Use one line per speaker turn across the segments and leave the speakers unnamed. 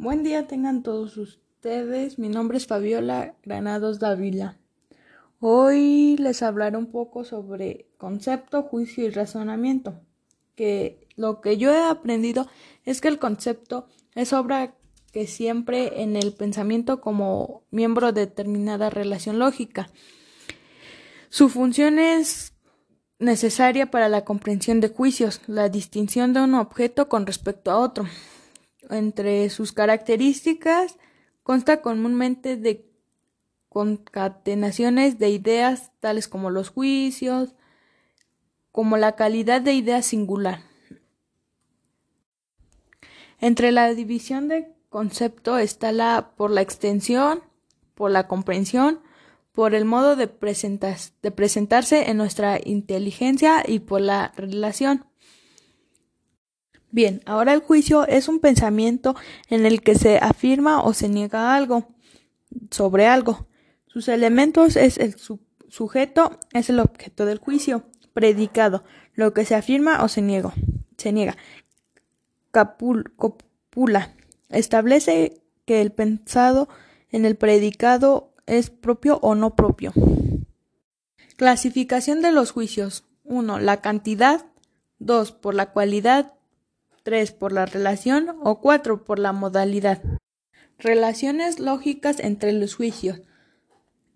Buen día tengan todos ustedes. Mi nombre es Fabiola Granados Dávila. Hoy les hablaré un poco sobre concepto, juicio y razonamiento. Que lo que yo he aprendido es que el concepto es obra que siempre en el pensamiento como miembro de determinada relación lógica. Su función es necesaria para la comprensión de juicios, la distinción de un objeto con respecto a otro. Entre sus características consta comúnmente de concatenaciones de ideas tales como los juicios, como la calidad de idea singular. Entre la división de concepto está la por la extensión, por la comprensión, por el modo de, de presentarse en nuestra inteligencia y por la relación. Bien, ahora el juicio es un pensamiento en el que se afirma o se niega algo sobre algo. Sus elementos es el sujeto, es el objeto del juicio, predicado, lo que se afirma o se niega. Se niega. copula. Establece que el pensado en el predicado es propio o no propio. Clasificación de los juicios. 1. La cantidad. 2. Por la cualidad. 3 por la relación o 4 por la modalidad. Relaciones lógicas entre los juicios.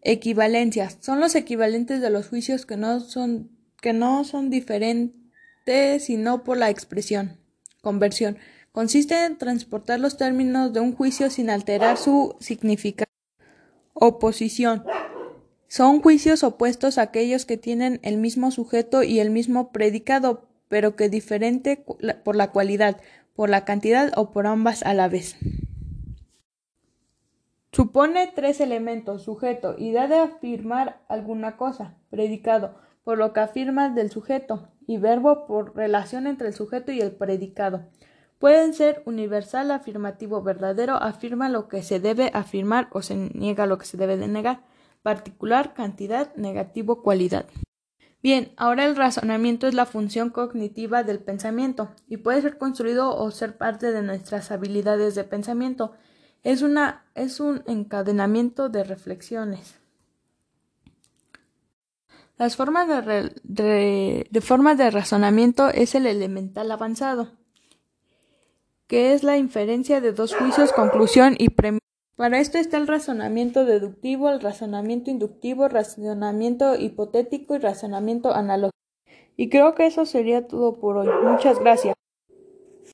Equivalencias. Son los equivalentes de los juicios que no son, que no son diferentes sino por la expresión. Conversión. Consiste en transportar los términos de un juicio sin alterar su significado. Oposición. Son juicios opuestos a aquellos que tienen el mismo sujeto y el mismo predicado, pero que diferente por la cualidad, por la cantidad o por ambas a la vez. Supone tres elementos, sujeto, idea de afirmar alguna cosa, predicado, por lo que afirmas del sujeto, y verbo por relación entre el sujeto y el predicado. Pueden ser universal, afirmativo, verdadero, afirma lo que se debe afirmar o se niega lo que se debe de negar, particular, cantidad, negativo, cualidad. Bien, ahora el razonamiento es la función cognitiva del pensamiento y puede ser construido o ser parte de nuestras habilidades de pensamiento. Es, una, es un encadenamiento de reflexiones. Las formas de, formas de razonamiento es el elemental avanzado, que es la inferencia de dos juicios, conclusión y premisa. Para esto está el razonamiento deductivo, el razonamiento inductivo, razonamiento hipotético y razonamiento analógico. Y creo que eso sería todo por hoy. Muchas gracias.